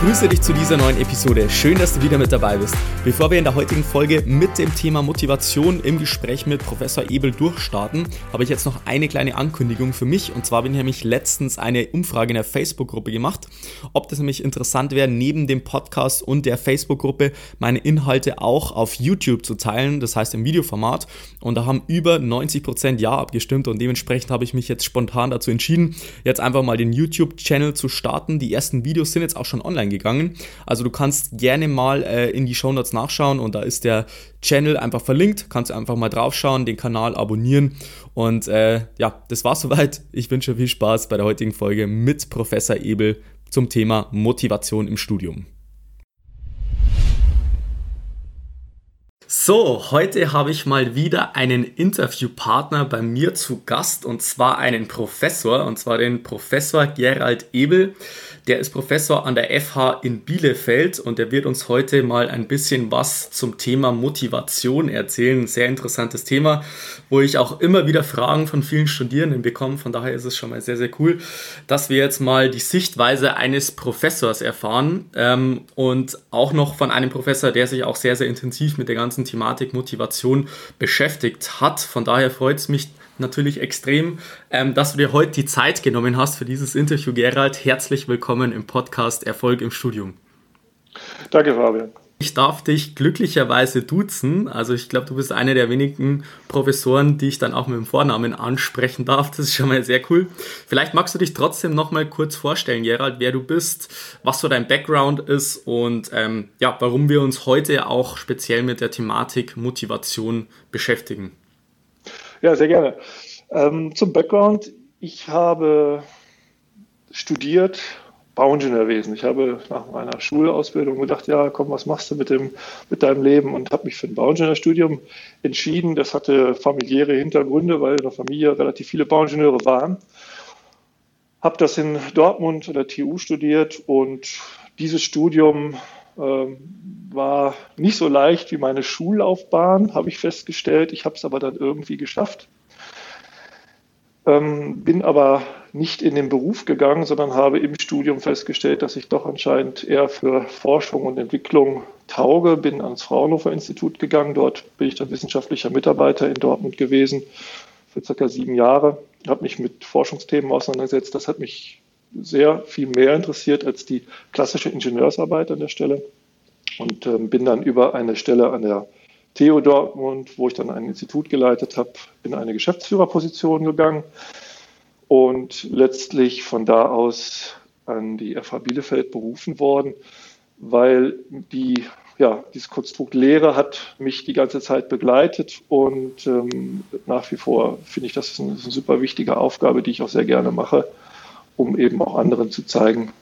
Ich grüße dich zu dieser neuen Episode. Schön, dass du wieder mit dabei bist. Bevor wir in der heutigen Folge mit dem Thema Motivation im Gespräch mit Professor Ebel durchstarten, habe ich jetzt noch eine kleine Ankündigung für mich. Und zwar bin ich nämlich letztens eine Umfrage in der Facebook-Gruppe gemacht, ob das nämlich interessant wäre, neben dem Podcast und der Facebook-Gruppe meine Inhalte auch auf YouTube zu teilen, das heißt im Videoformat. Und da haben über 90 Prozent Ja abgestimmt und dementsprechend habe ich mich jetzt spontan dazu entschieden, jetzt einfach mal den YouTube-Channel zu starten. Die ersten Videos sind jetzt auch schon online gegangen. Also du kannst gerne mal äh, in die Show Notes nachschauen und da ist der Channel einfach verlinkt. Kannst einfach mal draufschauen, den Kanal abonnieren. Und äh, ja, das war's soweit. Ich wünsche viel Spaß bei der heutigen Folge mit Professor Ebel zum Thema Motivation im Studium. So, heute habe ich mal wieder einen Interviewpartner bei mir zu Gast und zwar einen Professor und zwar den Professor Gerald Ebel. Der ist Professor an der FH in Bielefeld und der wird uns heute mal ein bisschen was zum Thema Motivation erzählen. Ein sehr interessantes Thema, wo ich auch immer wieder Fragen von vielen Studierenden bekomme. Von daher ist es schon mal sehr, sehr cool, dass wir jetzt mal die Sichtweise eines Professors erfahren ähm, und auch noch von einem Professor, der sich auch sehr, sehr intensiv mit der ganzen Thematik Motivation beschäftigt hat. Von daher freut es mich natürlich extrem, ähm, dass du dir heute die Zeit genommen hast für dieses Interview, Gerald. Herzlich willkommen im Podcast Erfolg im Studium. Danke, Fabian. Ich darf dich glücklicherweise duzen. Also ich glaube, du bist einer der wenigen Professoren, die ich dann auch mit dem Vornamen ansprechen darf. Das ist schon mal sehr cool. Vielleicht magst du dich trotzdem noch mal kurz vorstellen, Gerald, wer du bist, was so dein Background ist und ähm, ja, warum wir uns heute auch speziell mit der Thematik Motivation beschäftigen. Ja, sehr gerne. Ähm, zum Background. Ich habe studiert Bauingenieurwesen. Ich habe nach meiner Schulausbildung gedacht, ja, komm, was machst du mit, dem, mit deinem Leben? Und habe mich für ein Bauingenieurstudium entschieden. Das hatte familiäre Hintergründe, weil in der Familie relativ viele Bauingenieure waren. Habe das in Dortmund an der TU studiert und dieses Studium ähm, war nicht so leicht wie meine Schullaufbahn, habe ich festgestellt. Ich habe es aber dann irgendwie geschafft. Ähm, bin aber nicht in den Beruf gegangen, sondern habe im Studium festgestellt, dass ich doch anscheinend eher für Forschung und Entwicklung tauge. Bin ans Fraunhofer Institut gegangen. Dort bin ich dann wissenschaftlicher Mitarbeiter in Dortmund gewesen für circa sieben Jahre. Habe mich mit Forschungsthemen auseinandergesetzt. Das hat mich sehr viel mehr interessiert als die klassische Ingenieursarbeit an der Stelle und äh, bin dann über eine Stelle an der TU Dortmund, wo ich dann ein Institut geleitet habe, in eine Geschäftsführerposition gegangen und letztlich von da aus an die FH Bielefeld berufen worden, weil die, ja, dieses Konstrukt Lehre hat mich die ganze Zeit begleitet und ähm, nach wie vor finde ich, das ist eine, das ist eine super wichtige Aufgabe, die ich auch sehr gerne mache, um eben auch anderen zu zeigen,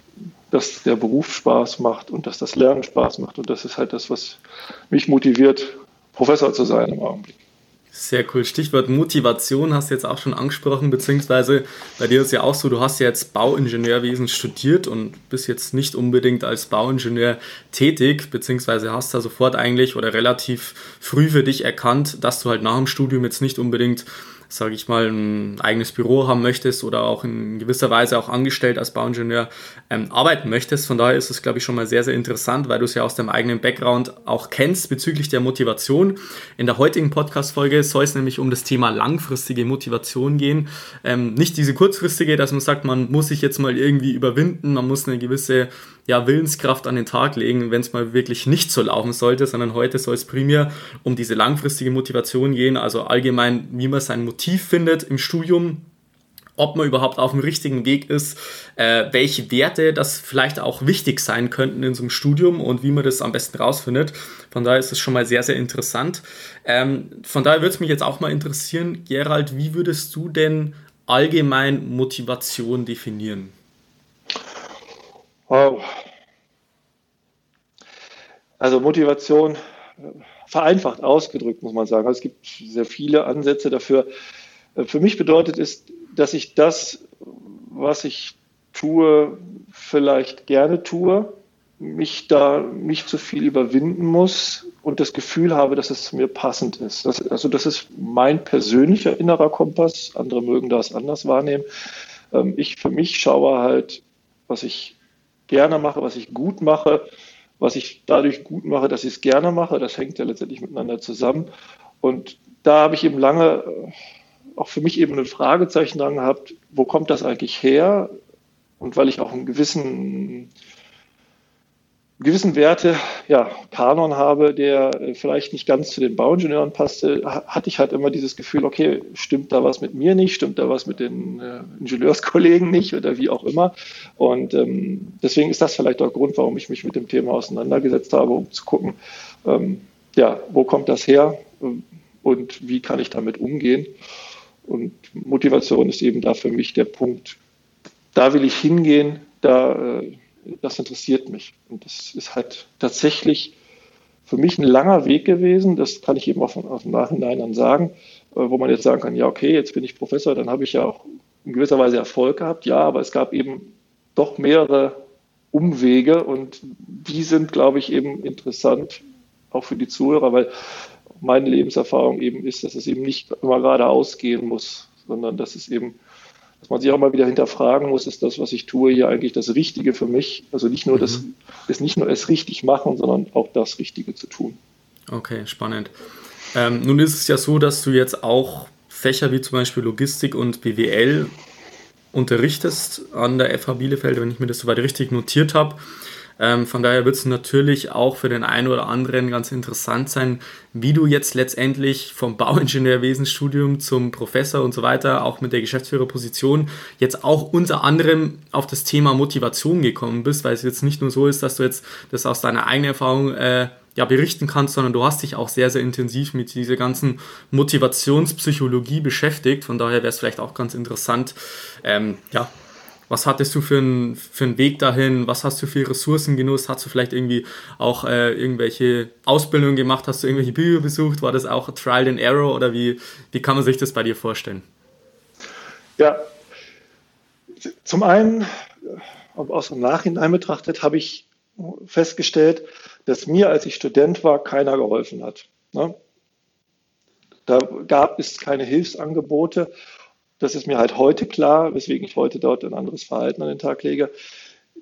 dass der Beruf Spaß macht und dass das Lernen Spaß macht. Und das ist halt das, was mich motiviert, Professor zu sein im Augenblick. Sehr cool. Stichwort Motivation hast du jetzt auch schon angesprochen, beziehungsweise bei dir ist ja auch so, du hast ja jetzt Bauingenieurwesen studiert und bist jetzt nicht unbedingt als Bauingenieur tätig, beziehungsweise hast da sofort eigentlich oder relativ früh für dich erkannt, dass du halt nach dem Studium jetzt nicht unbedingt sage ich mal, ein eigenes Büro haben möchtest oder auch in gewisser Weise auch angestellt als Bauingenieur ähm, arbeiten möchtest. Von daher ist es, glaube ich, schon mal sehr, sehr interessant, weil du es ja aus deinem eigenen Background auch kennst bezüglich der Motivation. In der heutigen Podcast-Folge soll es nämlich um das Thema langfristige Motivation gehen. Ähm, nicht diese kurzfristige, dass man sagt, man muss sich jetzt mal irgendwie überwinden, man muss eine gewisse ja, Willenskraft an den Tag legen, wenn es mal wirklich nicht so laufen sollte, sondern heute soll es primär um diese langfristige Motivation gehen, also allgemein, wie man sein Motiv findet im Studium, ob man überhaupt auf dem richtigen Weg ist, äh, welche Werte das vielleicht auch wichtig sein könnten in so einem Studium und wie man das am besten rausfindet. Von daher ist es schon mal sehr, sehr interessant. Ähm, von daher würde es mich jetzt auch mal interessieren, Gerald, wie würdest du denn allgemein Motivation definieren? Wow. Also Motivation vereinfacht ausgedrückt, muss man sagen. Also es gibt sehr viele Ansätze dafür. Äh, für mich bedeutet es, dass ich das, was ich tue, vielleicht gerne tue, mich da nicht zu viel überwinden muss und das Gefühl habe, dass es zu mir passend ist. Das, also das ist mein persönlicher innerer Kompass. Andere mögen das anders wahrnehmen. Ähm, ich für mich schaue halt, was ich gerne mache, was ich gut mache, was ich dadurch gut mache, dass ich es gerne mache. Das hängt ja letztendlich miteinander zusammen. Und da habe ich eben lange äh, auch für mich eben ein Fragezeichen dran gehabt, wo kommt das eigentlich her? Und weil ich auch einen gewissen gewissen Werte, ja, Kanon habe, der äh, vielleicht nicht ganz zu den Bauingenieuren passte, hatte ich halt immer dieses Gefühl, okay, stimmt da was mit mir nicht, stimmt da was mit den äh, Ingenieurskollegen nicht oder wie auch immer. Und ähm, deswegen ist das vielleicht auch Grund, warum ich mich mit dem Thema auseinandergesetzt habe, um zu gucken, ähm, ja, wo kommt das her ähm, und wie kann ich damit umgehen. Und Motivation ist eben da für mich der Punkt, da will ich hingehen, da äh, das interessiert mich. Und das ist halt tatsächlich für mich ein langer Weg gewesen, das kann ich eben auch aus dem Nachhinein dann sagen, äh, wo man jetzt sagen kann, ja, okay, jetzt bin ich Professor, dann habe ich ja auch in gewisser Weise Erfolg gehabt, ja, aber es gab eben doch mehrere Umwege und die sind, glaube ich, eben interessant, auch für die Zuhörer, weil meine Lebenserfahrung eben ist, dass es eben nicht immer geradeaus gehen muss, sondern dass es eben dass man sich auch mal wieder hinterfragen muss, ist das, was ich tue, hier eigentlich das Richtige für mich? Also nicht nur mhm. das, ist nicht nur es richtig machen, sondern auch das Richtige zu tun. Okay, spannend. Ähm, nun ist es ja so, dass du jetzt auch Fächer wie zum Beispiel Logistik und BWL unterrichtest an der FH Bielefeld, wenn ich mir das soweit richtig notiert habe. Ähm, von daher wird es natürlich auch für den einen oder anderen ganz interessant sein, wie du jetzt letztendlich vom Bauingenieurwesensstudium zum Professor und so weiter, auch mit der Geschäftsführerposition, jetzt auch unter anderem auf das Thema Motivation gekommen bist, weil es jetzt nicht nur so ist, dass du jetzt das aus deiner eigenen Erfahrung äh, ja, berichten kannst, sondern du hast dich auch sehr, sehr intensiv mit dieser ganzen Motivationspsychologie beschäftigt. Von daher wäre es vielleicht auch ganz interessant, ähm, ja, was hattest du für einen für einen Weg dahin? Was hast du für Ressourcen genutzt? Hast du vielleicht irgendwie auch äh, irgendwelche Ausbildungen gemacht? Hast du irgendwelche Bücher besucht? War das auch Trial and Error oder wie, wie kann man sich das bei dir vorstellen? Ja, zum einen, aus dem Nachhinein betrachtet, habe ich festgestellt, dass mir, als ich Student war, keiner geholfen hat. Ne? Da gab es keine Hilfsangebote das ist mir halt heute klar, weswegen ich heute dort ein anderes Verhalten an den Tag lege.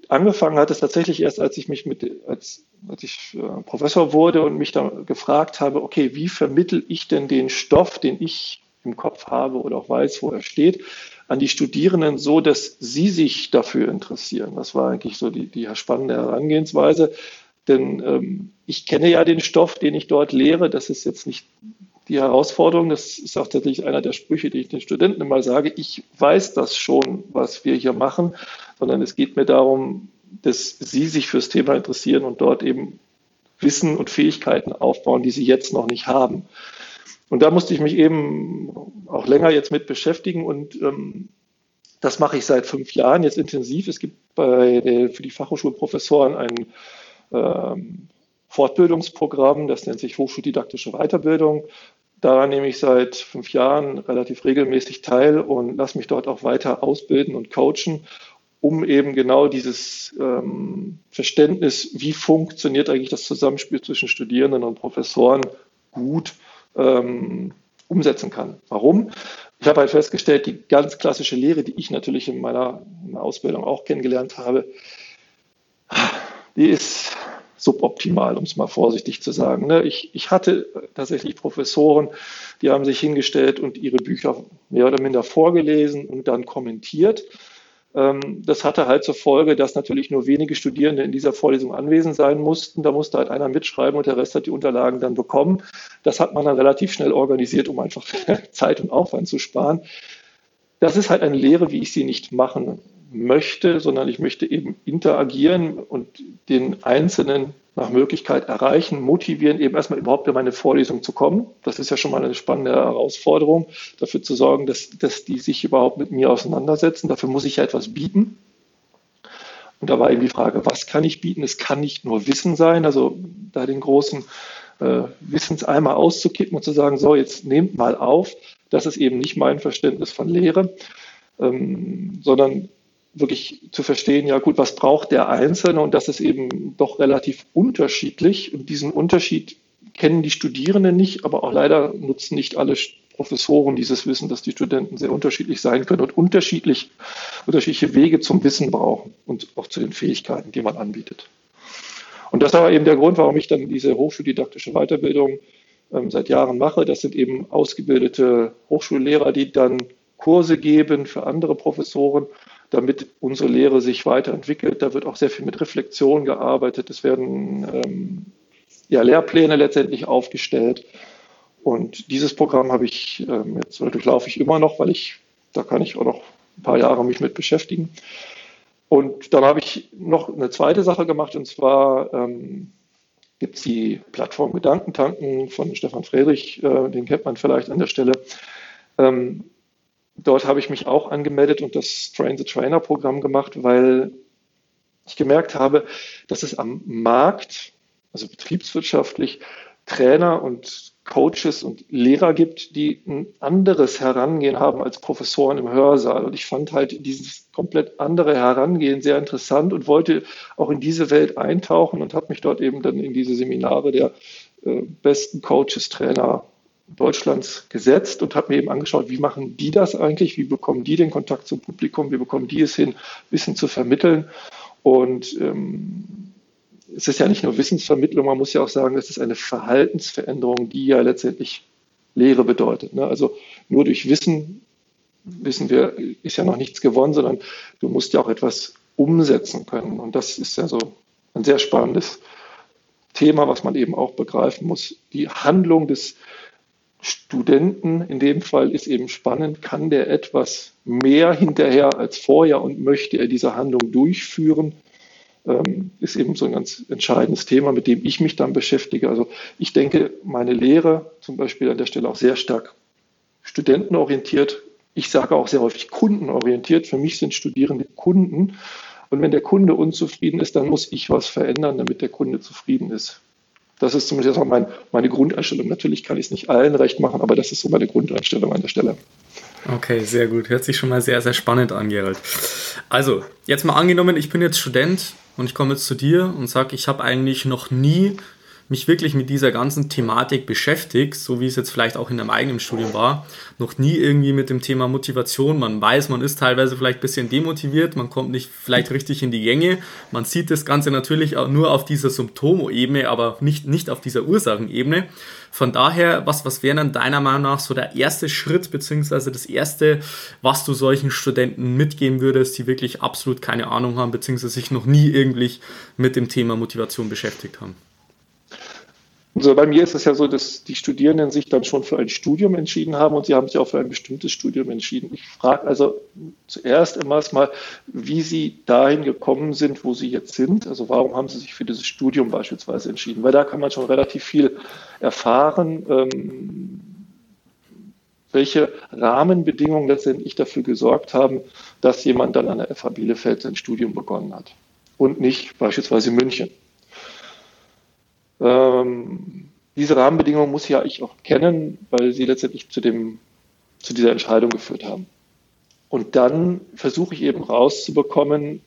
Angefangen hat es tatsächlich erst, als ich mich mit, als, als ich äh, Professor wurde und mich da gefragt habe, okay, wie vermittel ich denn den Stoff, den ich im Kopf habe oder auch weiß, wo er steht, an die Studierenden so, dass sie sich dafür interessieren. Das war eigentlich so die, die spannende Herangehensweise. Denn ähm, ich kenne ja den Stoff, den ich dort lehre. Das ist jetzt nicht die Herausforderung, das ist auch tatsächlich einer der Sprüche, die ich den Studenten immer sage, ich weiß das schon, was wir hier machen, sondern es geht mir darum, dass sie sich fürs Thema interessieren und dort eben Wissen und Fähigkeiten aufbauen, die sie jetzt noch nicht haben. Und da musste ich mich eben auch länger jetzt mit beschäftigen und ähm, das mache ich seit fünf Jahren jetzt intensiv. Es gibt bei der, für die Fachhochschulprofessoren ein ähm, Fortbildungsprogramm, das nennt sich Hochschuldidaktische Weiterbildung. Daran nehme ich seit fünf Jahren relativ regelmäßig teil und lasse mich dort auch weiter ausbilden und coachen, um eben genau dieses ähm, Verständnis, wie funktioniert eigentlich das Zusammenspiel zwischen Studierenden und Professoren gut ähm, umsetzen kann. Warum? Ich habe halt festgestellt, die ganz klassische Lehre, die ich natürlich in meiner, in meiner Ausbildung auch kennengelernt habe, die ist suboptimal, um es mal vorsichtig zu sagen. Ne? Ich, ich hatte tatsächlich Professoren, die haben sich hingestellt und ihre Bücher mehr oder minder vorgelesen und dann kommentiert. Ähm, das hatte halt zur Folge, dass natürlich nur wenige Studierende in dieser Vorlesung anwesend sein mussten. Da musste halt einer mitschreiben und der Rest hat die Unterlagen dann bekommen. Das hat man dann relativ schnell organisiert, um einfach Zeit und Aufwand zu sparen. Das ist halt eine Lehre, wie ich sie nicht machen möchte, sondern ich möchte eben interagieren und den Einzelnen nach Möglichkeit erreichen, motivieren, eben erstmal überhaupt in meine Vorlesung zu kommen. Das ist ja schon mal eine spannende Herausforderung, dafür zu sorgen, dass, dass die sich überhaupt mit mir auseinandersetzen. Dafür muss ich ja etwas bieten. Und da war eben die Frage, was kann ich bieten? Es kann nicht nur Wissen sein, also da den großen äh, Wissens einmal auszukippen und zu sagen, so, jetzt nehmt mal auf, das ist eben nicht mein Verständnis von Lehre, ähm, sondern wirklich zu verstehen, ja gut, was braucht der Einzelne und das ist eben doch relativ unterschiedlich und diesen Unterschied kennen die Studierenden nicht, aber auch leider nutzen nicht alle Professoren dieses Wissen, dass die Studenten sehr unterschiedlich sein können und unterschiedlich, unterschiedliche Wege zum Wissen brauchen und auch zu den Fähigkeiten, die man anbietet. Und das war eben der Grund, warum ich dann diese hochschuldidaktische Weiterbildung ähm, seit Jahren mache. Das sind eben ausgebildete Hochschullehrer, die dann Kurse geben für andere Professoren, damit unsere Lehre sich weiterentwickelt. Da wird auch sehr viel mit Reflexion gearbeitet. Es werden ähm, ja, Lehrpläne letztendlich aufgestellt. Und dieses Programm habe ich ähm, jetzt durchlaufe ich immer noch, weil ich, da kann ich auch noch ein paar Jahre mich mit beschäftigen. Und dann habe ich noch eine zweite Sache gemacht, und zwar ähm, gibt es die Plattform Gedankentanken von Stefan Friedrich, äh, den kennt man vielleicht an der Stelle. Ähm, dort habe ich mich auch angemeldet und das Train the Trainer Programm gemacht, weil ich gemerkt habe, dass es am Markt, also betriebswirtschaftlich, Trainer und Coaches und Lehrer gibt, die ein anderes Herangehen haben als Professoren im Hörsaal. Und ich fand halt dieses komplett andere Herangehen sehr interessant und wollte auch in diese Welt eintauchen und habe mich dort eben dann in diese Seminare der äh, besten Coaches, Trainer Deutschlands gesetzt und habe mir eben angeschaut, wie machen die das eigentlich, wie bekommen die den Kontakt zum Publikum, wie bekommen die es hin, Wissen zu vermitteln. Und ähm, es ist ja nicht nur Wissensvermittlung, man muss ja auch sagen, es ist eine Verhaltensveränderung, die ja letztendlich Lehre bedeutet. Ne? Also nur durch Wissen, wissen wir, ist ja noch nichts gewonnen, sondern du musst ja auch etwas umsetzen können. Und das ist ja so ein sehr spannendes Thema, was man eben auch begreifen muss. Die Handlung des Studenten in dem Fall ist eben spannend, kann der etwas mehr hinterher als vorher und möchte er diese Handlung durchführen ähm, ist eben so ein ganz entscheidendes Thema, mit dem ich mich dann beschäftige. Also ich denke, meine Lehre zum Beispiel an der Stelle auch sehr stark studentenorientiert. Ich sage auch sehr häufig kundenorientiert. Für mich sind Studierende Kunden. Und wenn der Kunde unzufrieden ist, dann muss ich was verändern, damit der Kunde zufrieden ist. Das ist zumindest auch mein, meine Grundeinstellung. Natürlich kann ich es nicht allen recht machen, aber das ist so meine Grundeinstellung an der Stelle. Okay, sehr gut. Hört sich schon mal sehr, sehr spannend an, Gerald. Also, jetzt mal angenommen, ich bin jetzt Student und ich komme jetzt zu dir und sage, ich habe eigentlich noch nie mich wirklich mit dieser ganzen Thematik beschäftigt, so wie es jetzt vielleicht auch in deinem eigenen Studium war, noch nie irgendwie mit dem Thema Motivation. Man weiß, man ist teilweise vielleicht ein bisschen demotiviert, man kommt nicht vielleicht richtig in die Gänge. Man sieht das Ganze natürlich auch nur auf dieser Symptomebene, aber nicht, nicht auf dieser Ursachenebene. Von daher, was, was wäre dann deiner Meinung nach so der erste Schritt, beziehungsweise das erste, was du solchen Studenten mitgeben würdest, die wirklich absolut keine Ahnung haben, beziehungsweise sich noch nie irgendwie mit dem Thema Motivation beschäftigt haben? Also bei mir ist es ja so, dass die Studierenden sich dann schon für ein Studium entschieden haben und sie haben sich auch für ein bestimmtes Studium entschieden. Ich frage also zuerst immer mal, wie sie dahin gekommen sind, wo sie jetzt sind. Also warum haben sie sich für dieses Studium beispielsweise entschieden? Weil da kann man schon relativ viel erfahren, ähm, welche Rahmenbedingungen letztendlich dafür gesorgt haben, dass jemand dann an der FH Bielefeld sein Studium begonnen hat und nicht beispielsweise München. Ähm, diese Rahmenbedingungen muss ja ich auch kennen, weil sie letztendlich zu, dem, zu dieser Entscheidung geführt haben. Und dann versuche ich eben rauszubekommen,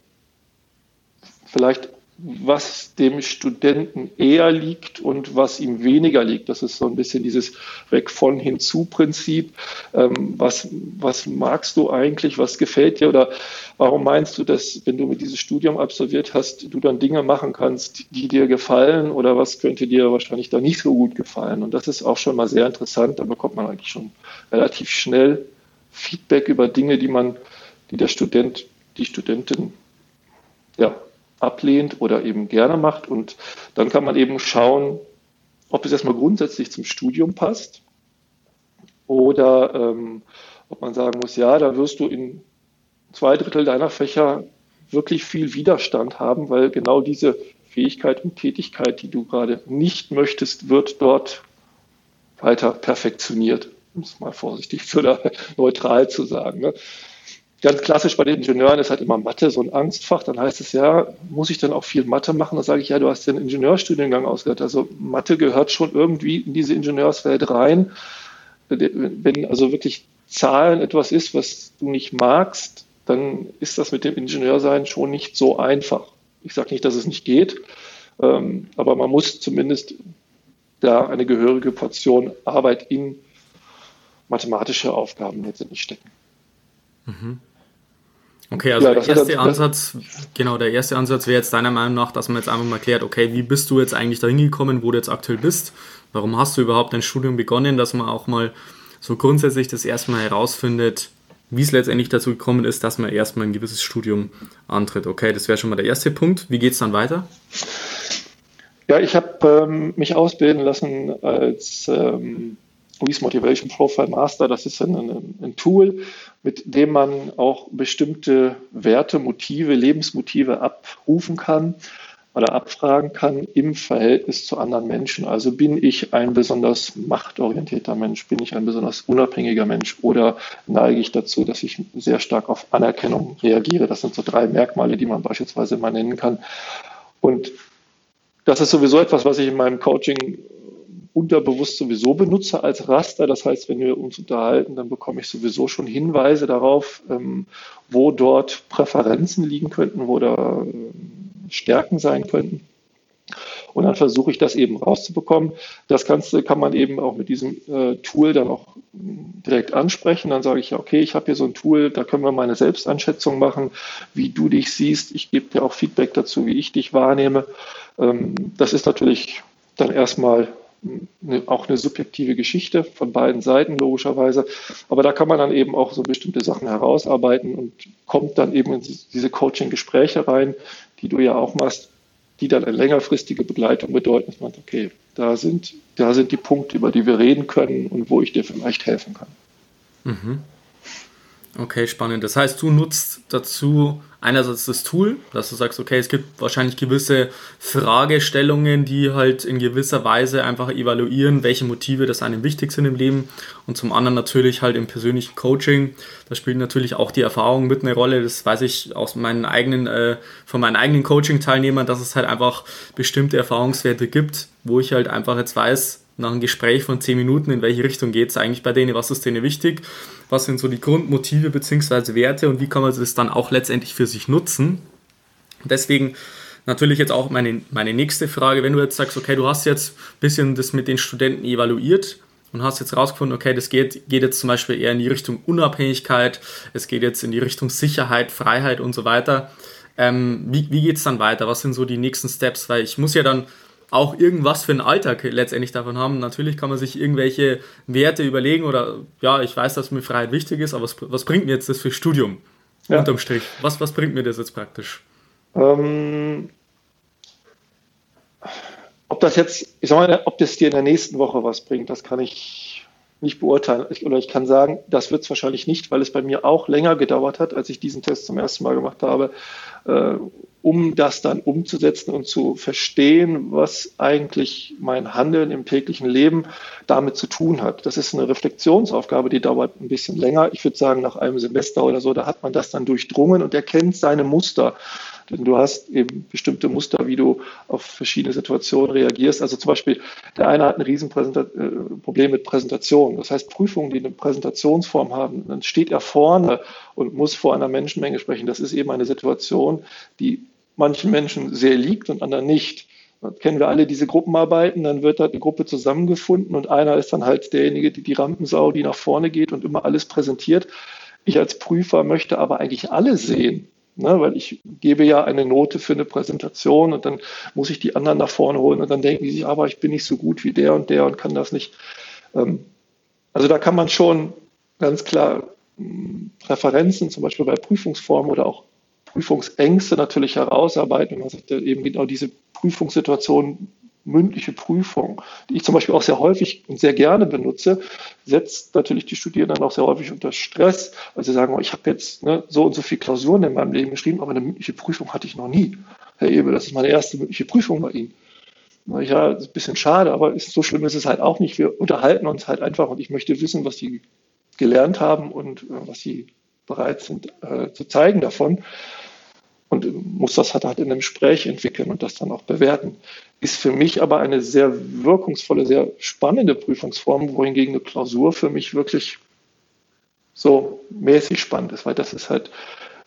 vielleicht was dem Studenten eher liegt und was ihm weniger liegt. Das ist so ein bisschen dieses Weg von hinzu Prinzip. Ähm, was, was magst du eigentlich? Was gefällt dir? Oder warum meinst du, dass, wenn du mit dieses Studium absolviert hast, du dann Dinge machen kannst, die dir gefallen? Oder was könnte dir wahrscheinlich da nicht so gut gefallen? Und das ist auch schon mal sehr interessant. Da bekommt man eigentlich schon relativ schnell Feedback über Dinge, die man, die der Student, die Studentin ja, ablehnt oder eben gerne macht. Und dann kann man eben schauen, ob es erstmal grundsätzlich zum Studium passt oder ähm, ob man sagen muss, ja, da wirst du in zwei Drittel deiner Fächer wirklich viel Widerstand haben, weil genau diese Fähigkeit und Tätigkeit, die du gerade nicht möchtest, wird dort weiter perfektioniert, um es mal vorsichtig oder neutral zu sagen. Ne? Ganz klassisch bei den Ingenieuren ist halt immer Mathe so ein Angstfach. Dann heißt es ja, muss ich dann auch viel Mathe machen? Dann sage ich, ja, du hast den Ingenieurstudiengang ausgehört. Also Mathe gehört schon irgendwie in diese Ingenieurswelt rein. Wenn also wirklich Zahlen etwas ist, was du nicht magst, dann ist das mit dem Ingenieursein schon nicht so einfach. Ich sage nicht, dass es nicht geht, ähm, aber man muss zumindest da eine gehörige Portion Arbeit in mathematische Aufgaben letztendlich stecken. Mhm. Okay, also ja, der erste das, Ansatz, genau, der erste Ansatz wäre jetzt deiner Meinung nach, dass man jetzt einfach mal klärt, okay, wie bist du jetzt eigentlich dahin gekommen, wo du jetzt aktuell bist? Warum hast du überhaupt dein Studium begonnen, dass man auch mal so grundsätzlich das erstmal herausfindet, wie es letztendlich dazu gekommen ist, dass man erstmal ein gewisses Studium antritt. Okay, das wäre schon mal der erste Punkt. Wie geht es dann weiter? Ja, ich habe ähm, mich ausbilden lassen als ähm, Reese Motivation Profile Master. Das ist ein, ein, ein, Tool, mit dem man auch bestimmte Werte, Motive, Lebensmotive abrufen kann oder abfragen kann im Verhältnis zu anderen Menschen. Also bin ich ein besonders machtorientierter Mensch, bin ich ein besonders unabhängiger Mensch oder neige ich dazu, dass ich sehr stark auf Anerkennung reagiere. Das sind so drei Merkmale, die man beispielsweise mal nennen kann. Und das ist sowieso etwas, was ich in meinem Coaching unterbewusst sowieso benutze als Raster. Das heißt, wenn wir uns unterhalten, dann bekomme ich sowieso schon Hinweise darauf, ähm, wo dort Präferenzen liegen könnten, wo da äh, Stärken sein könnten. Und dann versuche ich das eben rauszubekommen. Das Ganze kann man eben auch mit diesem äh, Tool dann auch direkt ansprechen. Dann sage ich ja, okay, ich habe hier so ein Tool, da können wir meine Selbsteinschätzung machen, wie du dich siehst. Ich gebe dir auch Feedback dazu, wie ich dich wahrnehme. Ähm, das ist natürlich dann erstmal eine, auch eine subjektive Geschichte von beiden Seiten logischerweise. Aber da kann man dann eben auch so bestimmte Sachen herausarbeiten und kommt dann eben in diese Coaching-Gespräche rein, die du ja auch machst, die dann eine längerfristige Begleitung bedeuten, dass man sagt, okay, da sind, da sind die Punkte, über die wir reden können und wo ich dir vielleicht helfen kann. Mhm. Okay, spannend. Das heißt, du nutzt dazu einerseits das Tool, dass du sagst, okay, es gibt wahrscheinlich gewisse Fragestellungen, die halt in gewisser Weise einfach evaluieren, welche Motive das einem wichtig sind im Leben. Und zum anderen natürlich halt im persönlichen Coaching. Da spielt natürlich auch die Erfahrung mit eine Rolle. Das weiß ich aus meinen eigenen, äh, von meinen eigenen Coaching-Teilnehmern, dass es halt einfach bestimmte Erfahrungswerte gibt, wo ich halt einfach jetzt weiß, nach einem Gespräch von 10 Minuten, in welche Richtung geht es eigentlich bei denen, was ist denen wichtig, was sind so die Grundmotive bzw. Werte und wie kann man das dann auch letztendlich für sich nutzen. Deswegen natürlich jetzt auch meine, meine nächste Frage, wenn du jetzt sagst, okay, du hast jetzt ein bisschen das mit den Studenten evaluiert und hast jetzt rausgefunden, okay, das geht, geht jetzt zum Beispiel eher in die Richtung Unabhängigkeit, es geht jetzt in die Richtung Sicherheit, Freiheit und so weiter. Ähm, wie wie geht es dann weiter? Was sind so die nächsten Steps? Weil ich muss ja dann auch irgendwas für einen Alltag letztendlich davon haben. Natürlich kann man sich irgendwelche Werte überlegen oder ja, ich weiß, dass mir Freiheit wichtig ist, aber was, was bringt mir jetzt das für Studium? Ja. Unterm Strich. Was, was bringt mir das jetzt praktisch? Ähm, ob das jetzt, ich sag mal, ob das dir in der nächsten Woche was bringt, das kann ich nicht beurteilen. Ich, oder ich kann sagen, das wird es wahrscheinlich nicht, weil es bei mir auch länger gedauert hat, als ich diesen Test zum ersten Mal gemacht habe. Äh, um das dann umzusetzen und zu verstehen, was eigentlich mein Handeln im täglichen Leben damit zu tun hat. Das ist eine Reflexionsaufgabe, die dauert ein bisschen länger. Ich würde sagen, nach einem Semester oder so, da hat man das dann durchdrungen und erkennt seine Muster. Denn du hast eben bestimmte Muster, wie du auf verschiedene Situationen reagierst. Also zum Beispiel, der eine hat ein Riesenproblem äh, mit Präsentation. Das heißt, Prüfungen, die eine Präsentationsform haben, dann steht er vorne und muss vor einer Menschenmenge sprechen. Das ist eben eine Situation, die manchen Menschen sehr liegt und anderen nicht. Dann kennen wir alle diese Gruppenarbeiten, dann wird da eine Gruppe zusammengefunden und einer ist dann halt derjenige, die die Rampensau, die nach vorne geht und immer alles präsentiert. Ich als Prüfer möchte aber eigentlich alle sehen. Ne, weil ich gebe ja eine Note für eine Präsentation und dann muss ich die anderen nach vorne holen und dann denken die sich, aber ich bin nicht so gut wie der und der und kann das nicht. Ähm, also da kann man schon ganz klar hm, Präferenzen, zum Beispiel bei Prüfungsformen oder auch Prüfungsängste natürlich herausarbeiten. Man sagt eben genau diese Prüfungssituation mündliche Prüfung, die ich zum Beispiel auch sehr häufig und sehr gerne benutze, setzt natürlich die Studierenden auch sehr häufig unter Stress, weil sie sagen, oh, ich habe jetzt ne, so und so viele Klausuren in meinem Leben geschrieben, aber eine mündliche Prüfung hatte ich noch nie. Herr Ebel, das ist meine erste mündliche Prüfung bei Ihnen. Ja, ist ein bisschen schade, aber ist, so schlimm ist es halt auch nicht. Wir unterhalten uns halt einfach und ich möchte wissen, was Sie gelernt haben und äh, was Sie bereit sind äh, zu zeigen davon. Und muss das halt in einem Gespräch entwickeln und das dann auch bewerten. Ist für mich aber eine sehr wirkungsvolle, sehr spannende Prüfungsform, wohingegen eine Klausur für mich wirklich so mäßig spannend ist, weil das ist halt,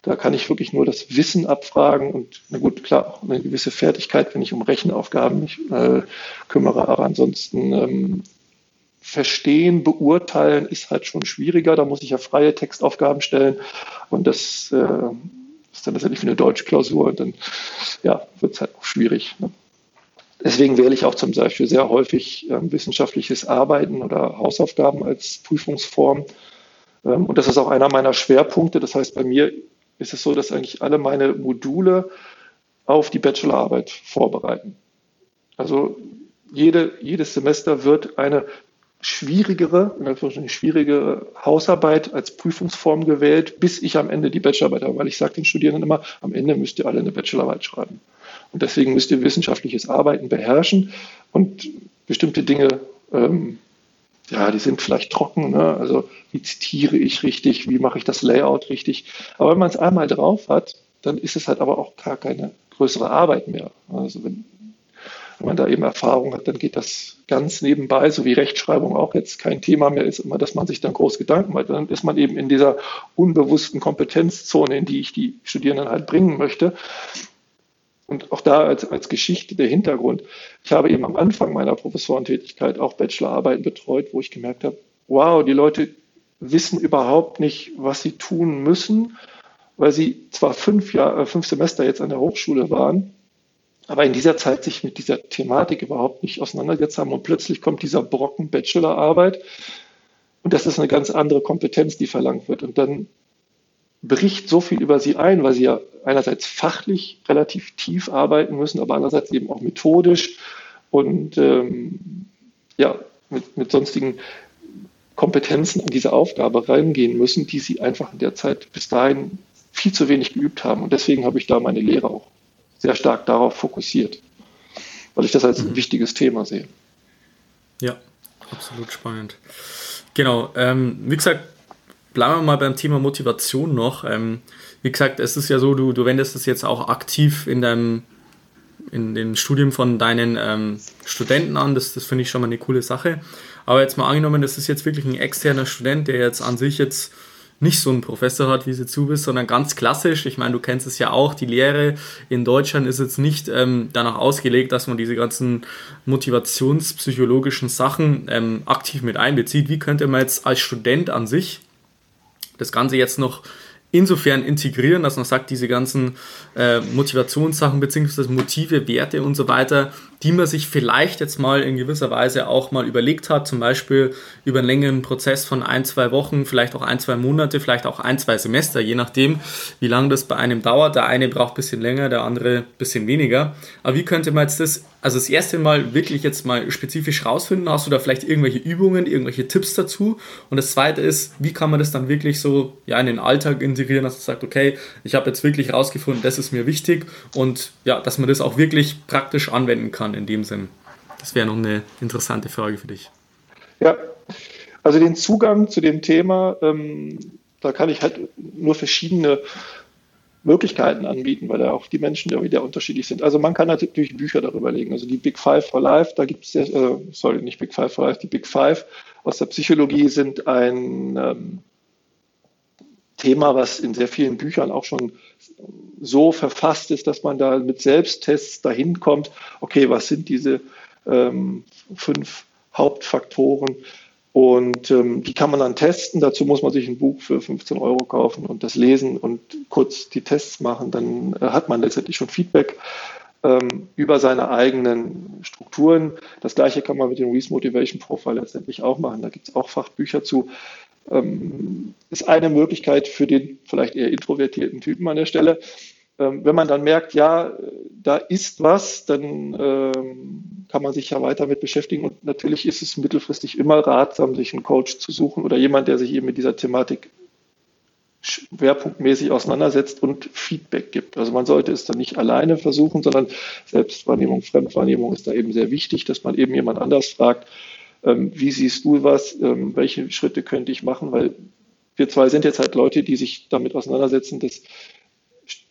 da kann ich wirklich nur das Wissen abfragen und na gut, klar, eine gewisse Fertigkeit, wenn ich um Rechenaufgaben mich äh, kümmere, aber ansonsten ähm, verstehen, beurteilen ist halt schon schwieriger. Da muss ich ja freie Textaufgaben stellen und das äh, ist dann letztendlich für eine Deutschklausur und dann ja, wird es halt auch schwierig. Ne? Deswegen wähle ich auch zum Beispiel sehr häufig äh, wissenschaftliches Arbeiten oder Hausaufgaben als Prüfungsform. Ähm, und das ist auch einer meiner Schwerpunkte. Das heißt, bei mir ist es so, dass eigentlich alle meine Module auf die Bachelorarbeit vorbereiten. Also jede, jedes Semester wird eine schwierigere, in Anführungsstrichen schwierige Hausarbeit als Prüfungsform gewählt, bis ich am Ende die Bachelorarbeit habe, weil ich sage den Studierenden immer, am Ende müsst ihr alle eine Bachelorarbeit schreiben. Und deswegen müsst ihr wissenschaftliches Arbeiten beherrschen und bestimmte Dinge, ähm, ja, die sind vielleicht trocken, ne? also wie zitiere ich richtig, wie mache ich das Layout richtig. Aber wenn man es einmal drauf hat, dann ist es halt aber auch gar keine größere Arbeit mehr. Also wenn, wenn man da eben Erfahrung hat, dann geht das ganz nebenbei, so wie Rechtschreibung auch jetzt kein Thema mehr ist, immer, dass man sich dann groß Gedanken macht. Dann ist man eben in dieser unbewussten Kompetenzzone, in die ich die Studierenden halt bringen möchte. Und auch da als, als Geschichte der Hintergrund. Ich habe eben am Anfang meiner Professorentätigkeit auch Bachelorarbeiten betreut, wo ich gemerkt habe, wow, die Leute wissen überhaupt nicht, was sie tun müssen, weil sie zwar fünf, Jahr, äh, fünf Semester jetzt an der Hochschule waren, aber in dieser Zeit sich mit dieser Thematik überhaupt nicht auseinandergesetzt haben und plötzlich kommt dieser Brocken Bachelorarbeit und das ist eine ganz andere Kompetenz, die verlangt wird und dann bricht so viel über sie ein, weil sie ja einerseits fachlich relativ tief arbeiten müssen, aber andererseits eben auch methodisch und ähm, ja, mit, mit sonstigen Kompetenzen an diese Aufgabe reingehen müssen, die sie einfach in der Zeit bis dahin viel zu wenig geübt haben. Und deswegen habe ich da meine Lehre auch sehr stark darauf fokussiert, weil ich das als mhm. ein wichtiges Thema sehe. Ja, absolut spannend. Genau, ähm, wie gesagt, bleiben wir mal beim Thema Motivation noch. Ähm, wie gesagt, es ist ja so, du, du wendest es jetzt auch aktiv in deinem in dem Studium von deinen ähm, Studenten an. Das, das finde ich schon mal eine coole Sache. Aber jetzt mal angenommen, das ist jetzt wirklich ein externer Student, der jetzt an sich jetzt nicht so einen Professor hat, wie sie zu bist, sondern ganz klassisch. Ich meine, du kennst es ja auch, die Lehre in Deutschland ist jetzt nicht ähm, danach ausgelegt, dass man diese ganzen motivationspsychologischen Sachen ähm, aktiv mit einbezieht. Wie könnte man jetzt als Student an sich das Ganze jetzt noch insofern integrieren, dass man sagt, diese ganzen äh, Motivationssachen bzw. Motive, Werte und so weiter, die man sich vielleicht jetzt mal in gewisser Weise auch mal überlegt hat, zum Beispiel über einen längeren Prozess von ein, zwei Wochen, vielleicht auch ein, zwei Monate, vielleicht auch ein, zwei Semester, je nachdem, wie lange das bei einem dauert. Der eine braucht ein bisschen länger, der andere ein bisschen weniger. Aber wie könnte man jetzt das, also das erste Mal wirklich jetzt mal spezifisch rausfinden? Hast du da vielleicht irgendwelche Übungen, irgendwelche Tipps dazu? Und das zweite ist, wie kann man das dann wirklich so ja, in den Alltag integrieren, dass man sagt, okay, ich habe jetzt wirklich rausgefunden, das ist mir wichtig und ja, dass man das auch wirklich praktisch anwenden kann in dem Sinn? Das wäre noch eine interessante Frage für dich. Ja, also den Zugang zu dem Thema, ähm, da kann ich halt nur verschiedene Möglichkeiten anbieten, weil da auch die Menschen ja wieder unterschiedlich sind. Also man kann natürlich Bücher darüber legen. Also die Big Five for Life, da gibt es, äh, sorry, nicht Big Five for Life, die Big Five aus der Psychologie sind ein ähm, Thema, was in sehr vielen Büchern auch schon so verfasst ist, dass man da mit Selbsttests dahin kommt, okay, was sind diese ähm, fünf Hauptfaktoren und ähm, die kann man dann testen. Dazu muss man sich ein Buch für 15 Euro kaufen und das lesen und kurz die Tests machen. Dann äh, hat man letztendlich schon Feedback ähm, über seine eigenen Strukturen. Das gleiche kann man mit dem Reese Motivation Profile letztendlich auch machen. Da gibt es auch Fachbücher zu ähm, ist eine Möglichkeit für den vielleicht eher introvertierten Typen an der Stelle. Ähm, wenn man dann merkt, ja, da ist was, dann ähm, kann man sich ja weiter mit beschäftigen. Und natürlich ist es mittelfristig immer ratsam, sich einen Coach zu suchen oder jemand, der sich eben mit dieser Thematik schwerpunktmäßig auseinandersetzt und Feedback gibt. Also man sollte es dann nicht alleine versuchen, sondern Selbstwahrnehmung, Fremdwahrnehmung ist da eben sehr wichtig, dass man eben jemand anders fragt, ähm, wie siehst du was? Ähm, welche Schritte könnte ich machen? Weil wir zwei sind jetzt halt Leute, die sich damit auseinandersetzen, dass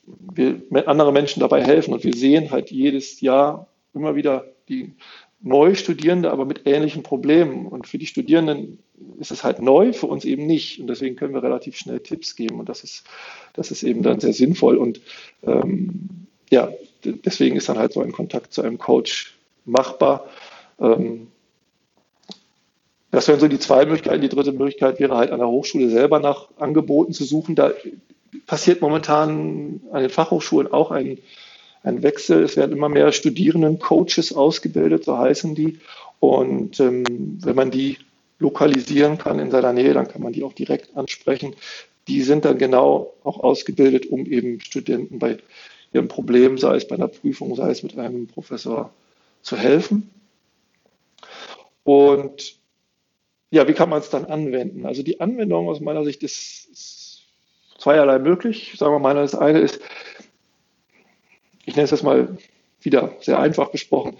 wir andere Menschen dabei helfen und wir sehen halt jedes Jahr immer wieder die Neustudierende, aber mit ähnlichen Problemen. Und für die Studierenden ist es halt neu, für uns eben nicht. Und deswegen können wir relativ schnell Tipps geben. Und das ist, das ist eben dann sehr sinnvoll. Und ähm, ja, deswegen ist dann halt so ein Kontakt zu einem Coach machbar. Ähm, das wären so die zwei Möglichkeiten. Die dritte Möglichkeit wäre halt an der Hochschule selber nach Angeboten zu suchen. Da passiert momentan an den Fachhochschulen auch ein ein Wechsel. Es werden immer mehr Studierenden-Coaches ausgebildet, so heißen die. Und ähm, wenn man die lokalisieren kann in seiner Nähe, dann kann man die auch direkt ansprechen. Die sind dann genau auch ausgebildet, um eben Studenten bei ihrem Problem, sei es bei einer Prüfung, sei es mit einem Professor, zu helfen. Und ja, wie kann man es dann anwenden? Also die Anwendung aus meiner Sicht ist zweierlei möglich. Sagen wir mal, das eine ist, ich nenne es jetzt mal wieder sehr einfach gesprochen,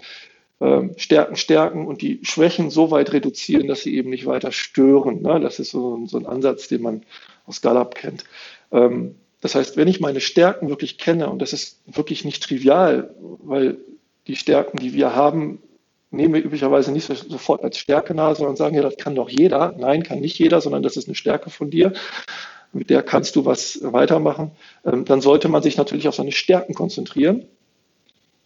ähm, Stärken stärken und die Schwächen so weit reduzieren, dass sie eben nicht weiter stören. Ne? Das ist so, so, ein Ansatz, den man aus Gallup kennt. Ähm, das heißt, wenn ich meine Stärken wirklich kenne, und das ist wirklich nicht trivial, weil die Stärken, die wir haben, nehmen wir üblicherweise nicht sofort als Stärke nahe, sondern sagen, ja, das kann doch jeder. Nein, kann nicht jeder, sondern das ist eine Stärke von dir mit der kannst du was weitermachen, ähm, dann sollte man sich natürlich auf seine Stärken konzentrieren,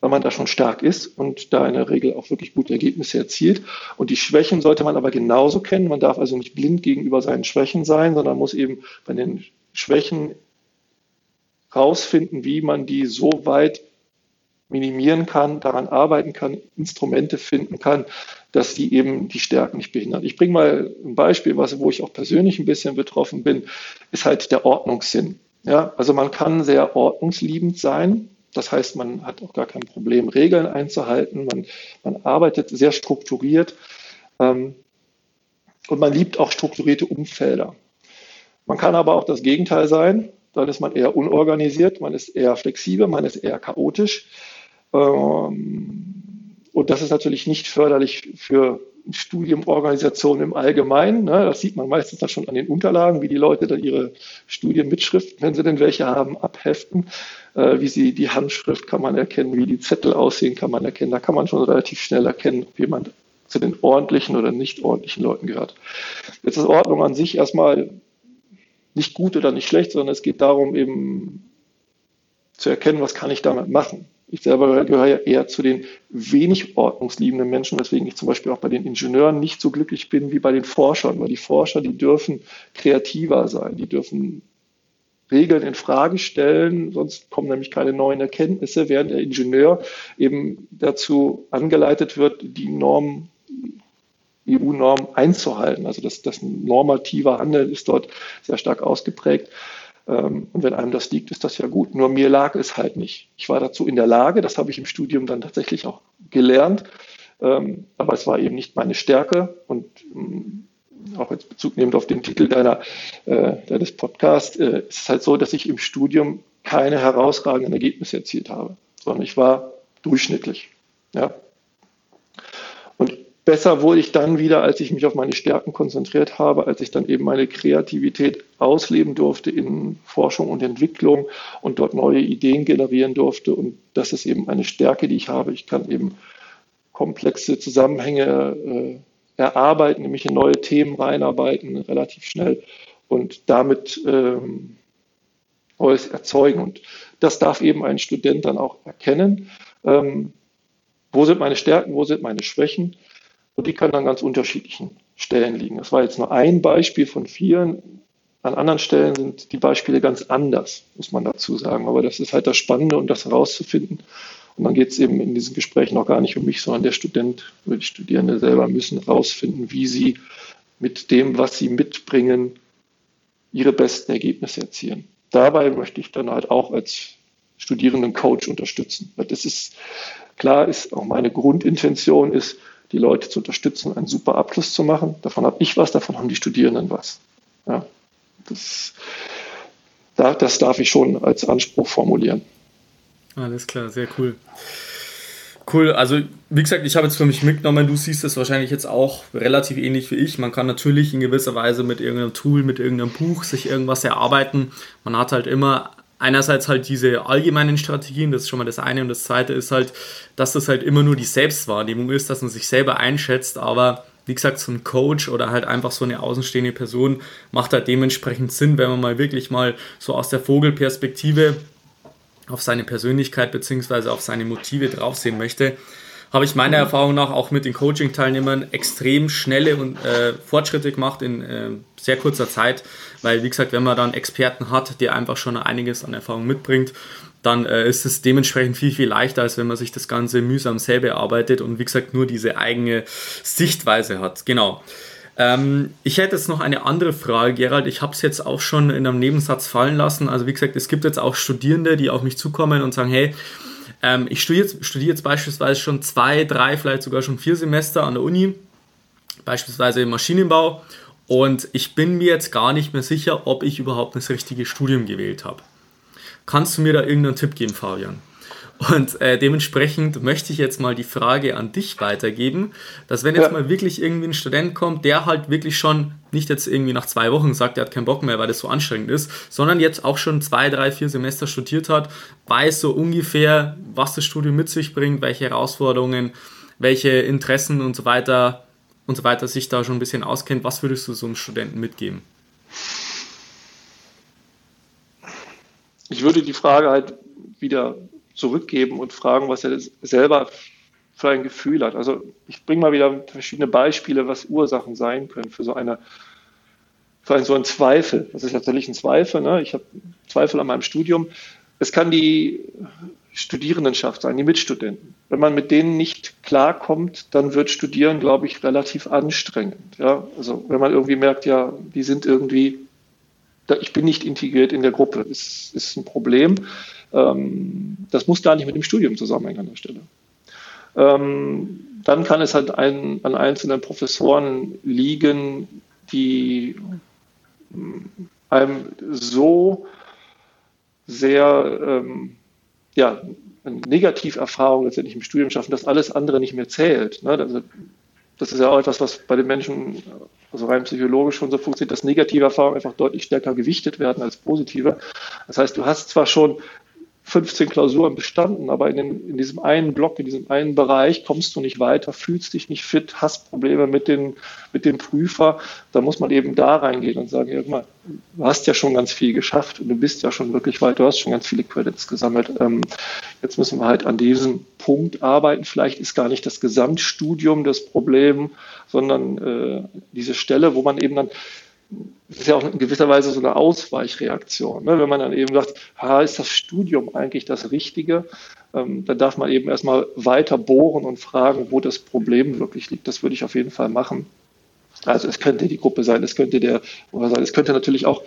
weil man da schon stark ist und da in der Regel auch wirklich gute Ergebnisse erzielt. Und die Schwächen sollte man aber genauso kennen. Man darf also nicht blind gegenüber seinen Schwächen sein, sondern muss eben bei den Schwächen rausfinden, wie man die so weit minimieren kann, daran arbeiten kann, Instrumente finden kann, dass die eben die Stärken nicht behindern. Ich bringe mal ein Beispiel, was, wo ich auch persönlich ein bisschen betroffen bin, ist halt der Ordnungssinn. Ja, also man kann sehr ordnungsliebend sein. Das heißt, man hat auch gar kein Problem, Regeln einzuhalten. Man, man arbeitet sehr strukturiert ähm, und man liebt auch strukturierte Umfelder. Man kann aber auch das Gegenteil sein. Dann ist man eher unorganisiert, man ist eher flexibel, man ist eher chaotisch. Ähm, und das ist natürlich nicht förderlich für Studiumorganisationen im Allgemeinen. Ne? Das sieht man meistens dann schon an den Unterlagen, wie die Leute dann ihre Studienmitschriften, wenn sie denn welche haben, abheften. Äh, wie sie die Handschrift kann man erkennen, wie die Zettel aussehen, kann man erkennen. Da kann man schon relativ schnell erkennen, ob jemand zu den ordentlichen oder nicht ordentlichen Leuten gehört. Jetzt ist Ordnung an sich erstmal nicht gut oder nicht schlecht, sondern es geht darum, eben zu erkennen, was kann ich damit machen. Ich selber gehöre ja eher zu den wenig ordnungsliebenden Menschen, weswegen ich zum Beispiel auch bei den Ingenieuren nicht so glücklich bin wie bei den Forschern, weil die Forscher, die dürfen kreativer sein, die dürfen Regeln in Frage stellen, sonst kommen nämlich keine neuen Erkenntnisse, während der Ingenieur eben dazu angeleitet wird, die Normen EU-Norm einzuhalten. Also das, das normative Handeln ist dort sehr stark ausgeprägt. Ähm, und wenn einem das liegt, ist das ja gut. Nur mir lag es halt nicht. Ich war dazu in der Lage, das habe ich im Studium dann tatsächlich auch gelernt, ähm, aber es war eben nicht meine Stärke. Und ähm, auch jetzt Bezug nehmend auf den Titel deiner, äh, deines Podcasts, äh, ist es halt so, dass ich im Studium keine herausragenden Ergebnisse erzielt habe, sondern ich war durchschnittlich. Ja. Besser wurde ich dann wieder, als ich mich auf meine Stärken konzentriert habe, als ich dann eben meine Kreativität ausleben durfte in Forschung und Entwicklung und dort neue Ideen generieren durfte. Und das ist eben eine Stärke, die ich habe. Ich kann eben komplexe Zusammenhänge äh, erarbeiten, mich in neue Themen reinarbeiten, relativ schnell und damit ähm, Neues erzeugen. Und das darf eben ein Student dann auch erkennen. Ähm, wo sind meine Stärken, wo sind meine Schwächen? Und die können an ganz unterschiedlichen Stellen liegen. Das war jetzt nur ein Beispiel von vielen. An anderen Stellen sind die Beispiele ganz anders, muss man dazu sagen. Aber das ist halt das Spannende und das herauszufinden. Und dann geht es eben in diesen Gesprächen noch gar nicht um mich, sondern der Student oder die Studierende selber müssen herausfinden, wie sie mit dem, was sie mitbringen, ihre besten Ergebnisse erzielen. Dabei möchte ich dann halt auch als Studierenden-Coach unterstützen. Das ist klar, ist auch meine Grundintention ist, die Leute zu unterstützen, einen super Abschluss zu machen. Davon habe ich was, davon haben die Studierenden was. Ja, das, das darf ich schon als Anspruch formulieren. Alles klar, sehr cool. Cool, also wie gesagt, ich habe jetzt für mich mitgenommen, du siehst es wahrscheinlich jetzt auch relativ ähnlich wie ich. Man kann natürlich in gewisser Weise mit irgendeinem Tool, mit irgendeinem Buch sich irgendwas erarbeiten. Man hat halt immer einerseits halt diese allgemeinen Strategien, das ist schon mal das eine, und das zweite ist halt, dass das halt immer nur die Selbstwahrnehmung ist, dass man sich selber einschätzt, aber wie gesagt, so ein Coach oder halt einfach so eine außenstehende Person macht halt dementsprechend Sinn, wenn man mal wirklich mal so aus der Vogelperspektive auf seine Persönlichkeit bzw. auf seine Motive draufsehen möchte, habe ich meiner Erfahrung nach auch mit den Coaching-Teilnehmern extrem schnelle und, äh, Fortschritte gemacht in äh, sehr kurzer Zeit, weil wie gesagt, wenn man dann Experten hat, der einfach schon einiges an Erfahrung mitbringt, dann äh, ist es dementsprechend viel, viel leichter, als wenn man sich das Ganze mühsam selber erarbeitet und wie gesagt nur diese eigene Sichtweise hat. Genau. Ähm, ich hätte jetzt noch eine andere Frage, Gerald. Ich habe es jetzt auch schon in einem Nebensatz fallen lassen. Also wie gesagt, es gibt jetzt auch Studierende, die auf mich zukommen und sagen, hey, ähm, ich studiere jetzt, studiere jetzt beispielsweise schon zwei, drei, vielleicht sogar schon vier Semester an der Uni, beispielsweise im Maschinenbau. Und ich bin mir jetzt gar nicht mehr sicher, ob ich überhaupt das richtige Studium gewählt habe. Kannst du mir da irgendeinen Tipp geben, Fabian? Und äh, dementsprechend möchte ich jetzt mal die Frage an dich weitergeben, dass wenn jetzt ja. mal wirklich irgendwie ein Student kommt, der halt wirklich schon nicht jetzt irgendwie nach zwei Wochen sagt, er hat keinen Bock mehr, weil das so anstrengend ist, sondern jetzt auch schon zwei, drei, vier Semester studiert hat, weiß so ungefähr, was das Studium mit sich bringt, welche Herausforderungen, welche Interessen und so weiter und so weiter sich da schon ein bisschen auskennt. Was würdest du so einem Studenten mitgeben? Ich würde die Frage halt wieder zurückgeben und fragen, was er selber für ein Gefühl hat. Also ich bringe mal wieder verschiedene Beispiele, was Ursachen sein können für so eine für einen, so einen Zweifel. Das ist tatsächlich ein Zweifel. Ne? Ich habe Zweifel an meinem Studium. Es kann die Studierendenschaft sein, die Mitstudenten. Wenn man mit denen nicht klarkommt, dann wird Studieren, glaube ich, relativ anstrengend. Ja? Also wenn man irgendwie merkt, ja, die sind irgendwie, ich bin nicht integriert in der Gruppe, ist, ist ein Problem. Ähm, das muss gar nicht mit dem Studium zusammenhängen an der Stelle. Ähm, dann kann es halt ein, an einzelnen Professoren liegen, die einem so sehr ähm, ja, Negativerfahrung letztendlich im Studium schaffen, dass alles andere nicht mehr zählt. Ne? Also, das ist ja auch etwas, was bei den Menschen, also rein psychologisch schon so funktioniert, dass negative Erfahrungen einfach deutlich stärker gewichtet werden als positive. Das heißt, du hast zwar schon 15 Klausuren bestanden, aber in, den, in, diesem einen Block, in diesem einen Bereich kommst du nicht weiter, fühlst dich nicht fit, hast Probleme mit, den, mit dem Prüfer. Da muss man eben da reingehen und sagen, ja, mal, du hast ja schon ganz viel geschafft und du bist ja schon wirklich weit, du hast schon ganz viele Credits gesammelt. Ähm, jetzt müssen wir halt an diesem Punkt arbeiten. Vielleicht ist gar nicht das Gesamtstudium das Problem, sondern äh, diese Stelle, wo man eben dann ist ja auch in gewisser Weise so eine Ausweichreaktion. Ne? Wenn man dann eben sagt, ha, ist das Studium eigentlich das Richtige? Ähm, dann darf man eben erstmal weiter bohren und fragen, wo das Problem wirklich liegt. Das würde ich auf jeden Fall machen. Also es könnte die Gruppe sein, es könnte der, sein, es könnte natürlich auch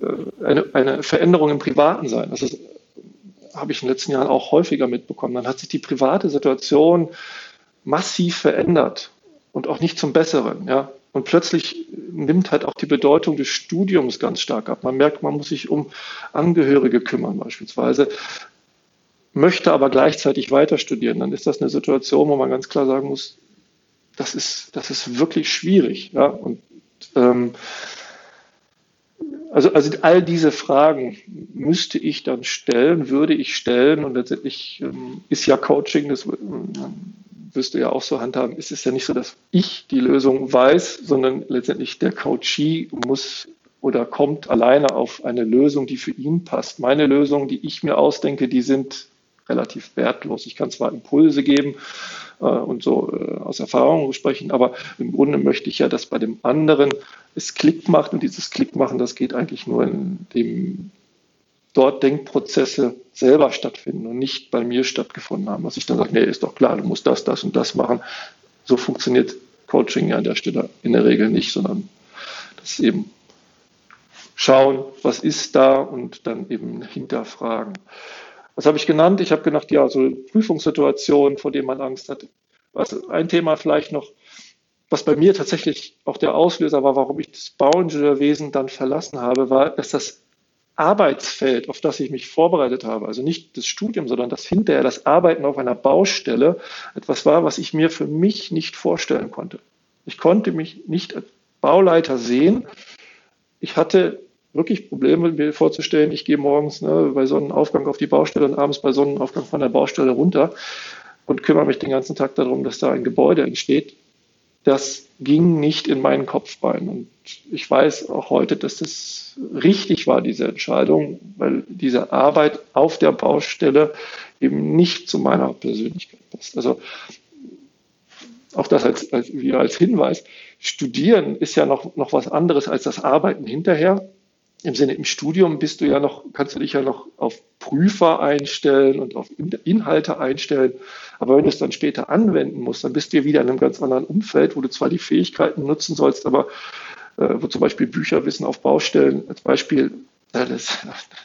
äh, eine, eine Veränderung im Privaten sein. Das ist, habe ich in den letzten Jahren auch häufiger mitbekommen. Dann hat sich die private Situation massiv verändert und auch nicht zum Besseren. Ja? Und plötzlich nimmt halt auch die Bedeutung des Studiums ganz stark ab. Man merkt, man muss sich um Angehörige kümmern beispielsweise, möchte aber gleichzeitig weiter studieren. Dann ist das eine Situation, wo man ganz klar sagen muss, das ist, das ist wirklich schwierig. Ja? Und ähm, also, also all diese Fragen müsste ich dann stellen, würde ich stellen und letztendlich ähm, ist ja Coaching, das ähm, wirst du ja auch so handhaben, ist es ja nicht so, dass ich die Lösung weiß, sondern letztendlich der Coachee muss oder kommt alleine auf eine Lösung, die für ihn passt. Meine Lösungen, die ich mir ausdenke, die sind relativ wertlos. Ich kann zwar Impulse geben äh, und so äh, aus Erfahrung sprechen, aber im Grunde möchte ich ja, dass bei dem anderen es Klick macht und dieses Klick machen, das geht eigentlich nur in dem dort Denkprozesse selber stattfinden und nicht bei mir stattgefunden haben, was ich dann sage, nee, ist doch klar, du musst das, das und das machen. So funktioniert Coaching ja an der Stelle in der Regel nicht, sondern das ist eben schauen, was ist da und dann eben hinterfragen. Was habe ich genannt? Ich habe gedacht, ja, so Prüfungssituationen, vor denen man Angst hat. Was, ein Thema vielleicht noch, was bei mir tatsächlich auch der Auslöser war, warum ich das Bauingenieurwesen dann verlassen habe, war, dass das Arbeitsfeld, auf das ich mich vorbereitet habe, also nicht das Studium, sondern das hinterher, das Arbeiten auf einer Baustelle, etwas war, was ich mir für mich nicht vorstellen konnte. Ich konnte mich nicht als Bauleiter sehen. Ich hatte wirklich Probleme, mir vorzustellen, ich gehe morgens ne, bei Sonnenaufgang auf die Baustelle und abends bei Sonnenaufgang von der Baustelle runter und kümmere mich den ganzen Tag darum, dass da ein Gebäude entsteht. Das ging nicht in meinen Kopf rein. Und ich weiß auch heute, dass das richtig war, diese Entscheidung, weil diese Arbeit auf der Baustelle eben nicht zu meiner Persönlichkeit passt. Also auch das als, als, wieder als Hinweis. Studieren ist ja noch, noch was anderes als das Arbeiten hinterher. Im Sinne, im Studium bist du ja noch, kannst du dich ja noch auf Prüfer einstellen und auf Inhalte einstellen. Aber wenn du es dann später anwenden musst, dann bist du ja wieder in einem ganz anderen Umfeld, wo du zwar die Fähigkeiten nutzen sollst, aber äh, wo zum Beispiel Bücherwissen auf Baustellen als Beispiel, äh, das,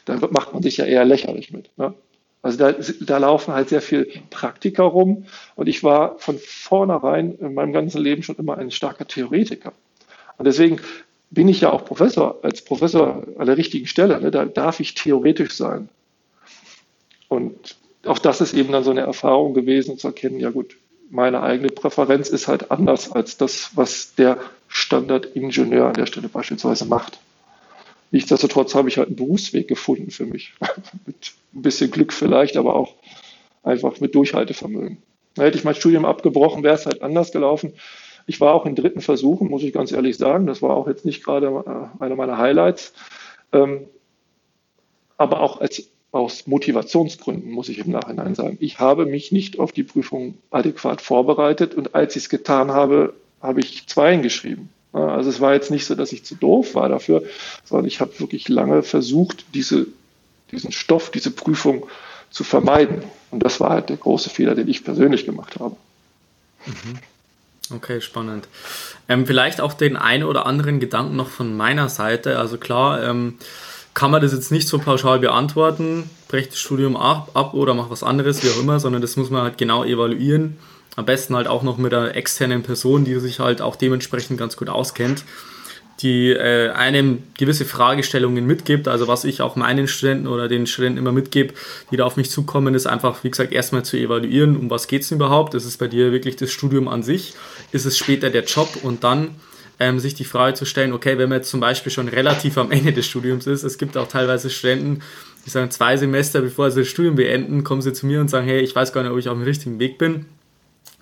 da macht man sich ja eher lächerlich mit. Ne? Also da, da laufen halt sehr viel Praktiker rum und ich war von vornherein in meinem ganzen Leben schon immer ein starker Theoretiker. Und deswegen bin ich ja auch Professor, als Professor an der richtigen Stelle. Ne? Da darf ich theoretisch sein. Und auch das ist eben dann so eine Erfahrung gewesen, zu erkennen, ja gut, meine eigene Präferenz ist halt anders als das, was der Standardingenieur an der Stelle beispielsweise macht. Nichtsdestotrotz habe ich halt einen Berufsweg gefunden für mich. mit ein bisschen Glück vielleicht, aber auch einfach mit Durchhaltevermögen. Hätte ich mein Studium abgebrochen, wäre es halt anders gelaufen. Ich war auch in dritten Versuchen, muss ich ganz ehrlich sagen. Das war auch jetzt nicht gerade äh, einer meiner Highlights. Ähm, aber auch als, aus Motivationsgründen muss ich im Nachhinein sagen. Ich habe mich nicht auf die Prüfung adäquat vorbereitet und als ich es getan habe, habe ich Zweien geschrieben. Also es war jetzt nicht so, dass ich zu doof war dafür, sondern ich habe wirklich lange versucht, diese, diesen Stoff, diese Prüfung zu vermeiden. Und das war halt der große Fehler, den ich persönlich gemacht habe. Mhm. Okay, spannend. Ähm, vielleicht auch den einen oder anderen Gedanken noch von meiner Seite. Also klar, ähm, kann man das jetzt nicht so pauschal beantworten, brecht das Studium ab, ab oder mach was anderes, wie auch immer, sondern das muss man halt genau evaluieren. Am besten halt auch noch mit einer externen Person, die sich halt auch dementsprechend ganz gut auskennt die äh, einem gewisse Fragestellungen mitgibt. Also was ich auch meinen Studenten oder den Studenten immer mitgebe, die da auf mich zukommen, ist einfach, wie gesagt, erstmal zu evaluieren, um was geht es überhaupt. Ist es bei dir wirklich das Studium an sich? Ist es später der Job? Und dann ähm, sich die Frage zu stellen, okay, wenn man jetzt zum Beispiel schon relativ am Ende des Studiums ist, es gibt auch teilweise Studenten, die sagen, zwei Semester bevor sie das Studium beenden, kommen sie zu mir und sagen, hey, ich weiß gar nicht, ob ich auf dem richtigen Weg bin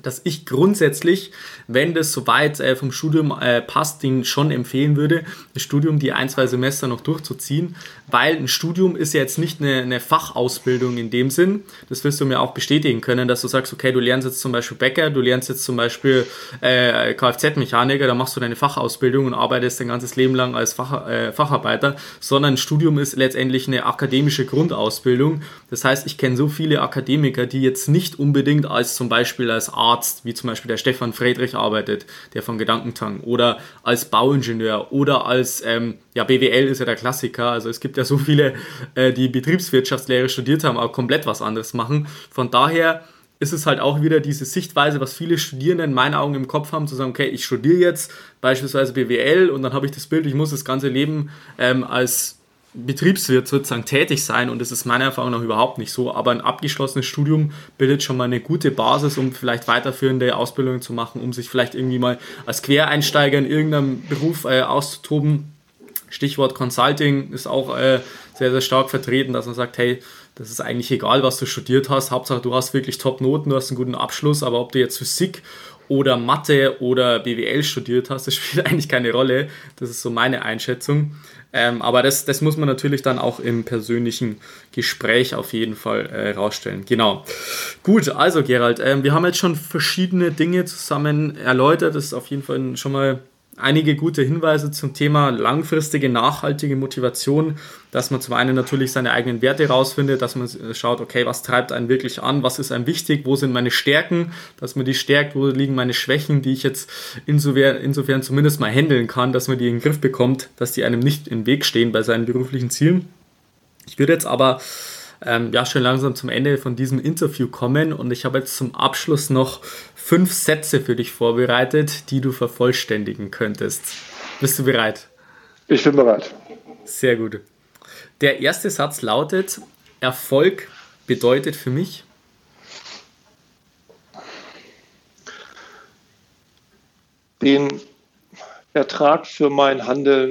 dass ich grundsätzlich, wenn das soweit äh, vom Studium äh, passt, den schon empfehlen würde, das Studium die ein, zwei Semester noch durchzuziehen, weil ein Studium ist ja jetzt nicht eine, eine, Fachausbildung in dem Sinn. Das wirst du mir auch bestätigen können, dass du sagst, okay, du lernst jetzt zum Beispiel Bäcker, du lernst jetzt zum Beispiel äh, Kfz-Mechaniker, da machst du deine Fachausbildung und arbeitest dein ganzes Leben lang als Fach, äh, Facharbeiter, sondern ein Studium ist letztendlich eine akademische Grundausbildung. Das heißt, ich kenne so viele Akademiker, die jetzt nicht unbedingt als zum Beispiel als Arzt, wie zum Beispiel der Stefan Friedrich arbeitet, der von Gedankentang, oder als Bauingenieur oder als ähm, ja, BWL ist ja der Klassiker. Also es gibt ja so viele, äh, die Betriebswirtschaftslehre studiert haben, aber komplett was anderes machen. Von daher ist es halt auch wieder diese Sichtweise, was viele Studierende in meinen Augen im Kopf haben, zu sagen, okay, ich studiere jetzt beispielsweise BWL und dann habe ich das Bild, ich muss das ganze Leben ähm, als Betriebswirt sozusagen tätig sein und das ist meiner Erfahrung nach überhaupt nicht so, aber ein abgeschlossenes Studium bildet schon mal eine gute Basis, um vielleicht weiterführende Ausbildungen zu machen, um sich vielleicht irgendwie mal als Quereinsteiger in irgendeinem Beruf äh, auszutoben Stichwort Consulting ist auch äh, sehr, sehr stark vertreten, dass man sagt, hey, das ist eigentlich egal, was du studiert hast. Hauptsache, du hast wirklich Top-Noten, du hast einen guten Abschluss, aber ob du jetzt Physik oder Mathe oder BWL studiert hast, das spielt eigentlich keine Rolle. Das ist so meine Einschätzung. Ähm, aber das, das muss man natürlich dann auch im persönlichen Gespräch auf jeden Fall äh, rausstellen. Genau. Gut, also Gerald, ähm, wir haben jetzt schon verschiedene Dinge zusammen erläutert. Das ist auf jeden Fall schon mal einige gute Hinweise zum Thema langfristige, nachhaltige Motivation, dass man zum einen natürlich seine eigenen Werte rausfindet, dass man schaut, okay, was treibt einen wirklich an, was ist einem wichtig, wo sind meine Stärken, dass man die stärkt, wo liegen meine Schwächen, die ich jetzt insofern, insofern zumindest mal handeln kann, dass man die in den Griff bekommt, dass die einem nicht im Weg stehen bei seinen beruflichen Zielen. Ich würde jetzt aber ähm, ja schon langsam zum Ende von diesem Interview kommen und ich habe jetzt zum Abschluss noch fünf Sätze für dich vorbereitet, die du vervollständigen könntest. Bist du bereit? Ich bin bereit. Sehr gut. Der erste Satz lautet, Erfolg bedeutet für mich? Den Ertrag für mein Handeln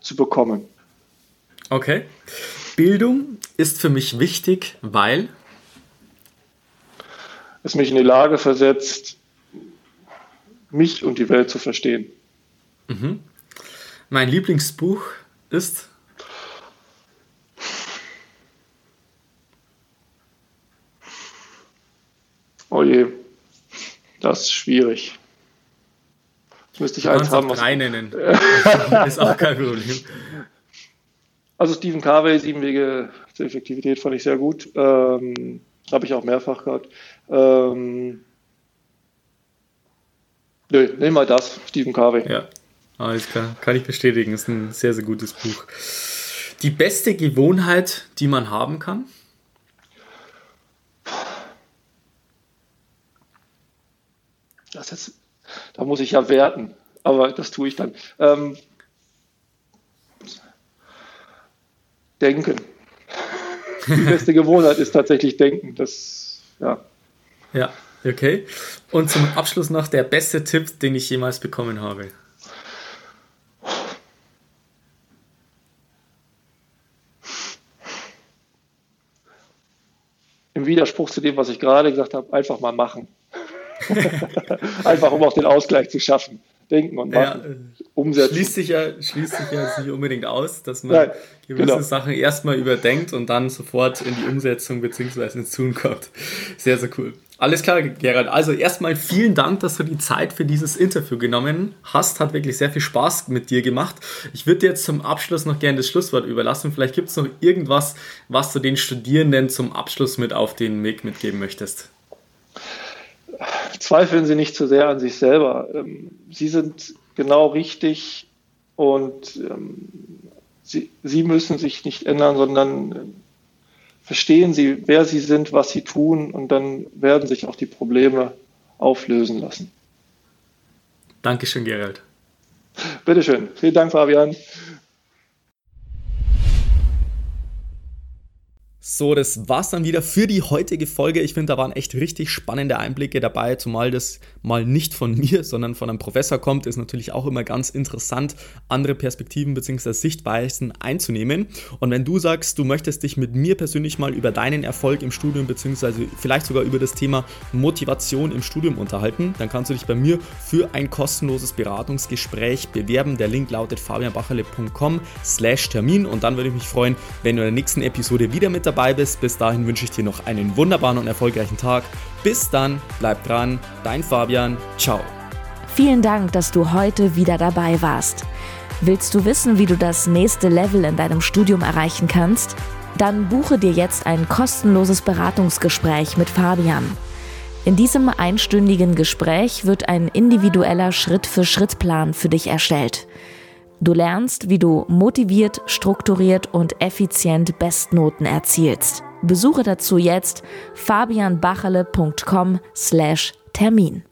zu bekommen. Okay. Bildung ist für mich wichtig, weil es mich in die Lage versetzt, mich und die Welt zu verstehen. Mhm. Mein Lieblingsbuch ist Oh je, das ist schwierig. Müsste ich eins haben. Drei nennen. ist auch kein Problem. Also Stephen Carvey, Sieben Wege zur Effektivität fand ich sehr gut. Ähm, Habe ich auch mehrfach gehabt. Ähm, nö, nehmen wir das, Stephen Carvey. Ja, alles klar. Kann ich bestätigen. Ist ein sehr, sehr gutes Buch. Die beste Gewohnheit, die man haben kann? Das ist, da muss ich ja werten, aber das tue ich dann. Ähm, denken. Die beste Gewohnheit ist tatsächlich denken. Das, ja. Ja, okay. Und zum Abschluss noch der beste Tipp, den ich jemals bekommen habe. Im Widerspruch zu dem, was ich gerade gesagt habe, einfach mal machen. einfach um auch den Ausgleich zu schaffen denken und machen, ja, äh, umsetzen. Schließt sich, ja, schließt sich ja nicht unbedingt aus, dass man Nein, gewisse genau. Sachen erstmal überdenkt und dann sofort in die Umsetzung bzw. ins Tun kommt. Sehr, sehr cool. Alles klar, Gerald. Also erstmal vielen Dank, dass du die Zeit für dieses Interview genommen hast. Hat wirklich sehr viel Spaß mit dir gemacht. Ich würde dir jetzt zum Abschluss noch gerne das Schlusswort überlassen. Vielleicht gibt es noch irgendwas, was du den Studierenden zum Abschluss mit auf den Weg mitgeben möchtest zweifeln Sie nicht zu sehr an sich selber. Ähm, Sie sind genau richtig und ähm, Sie, Sie müssen sich nicht ändern, sondern ähm, verstehen Sie, wer Sie sind, was Sie tun und dann werden sich auch die Probleme auflösen lassen. Dankeschön, Gerald. Bitteschön. Vielen Dank, Fabian. So, das war's dann wieder für die heutige Folge. Ich finde, da waren echt richtig spannende Einblicke dabei, zumal das mal nicht von mir, sondern von einem Professor kommt, ist natürlich auch immer ganz interessant, andere Perspektiven bzw. Sichtweisen einzunehmen. Und wenn du sagst, du möchtest dich mit mir persönlich mal über deinen Erfolg im Studium bzw. vielleicht sogar über das Thema Motivation im Studium unterhalten, dann kannst du dich bei mir für ein kostenloses Beratungsgespräch bewerben. Der Link lautet fabianbacherle.com slash Termin und dann würde ich mich freuen, wenn du in der nächsten Episode wieder mit dabei dabei bist. Bis dahin wünsche ich dir noch einen wunderbaren und erfolgreichen Tag. Bis dann, bleib dran, dein Fabian, ciao. Vielen Dank, dass du heute wieder dabei warst. Willst du wissen, wie du das nächste Level in deinem Studium erreichen kannst? Dann buche dir jetzt ein kostenloses Beratungsgespräch mit Fabian. In diesem einstündigen Gespräch wird ein individueller Schritt-für-Schritt-Plan für dich erstellt. Du lernst, wie du motiviert, strukturiert und effizient Bestnoten erzielst. Besuche dazu jetzt fabianbacherle.com/termin.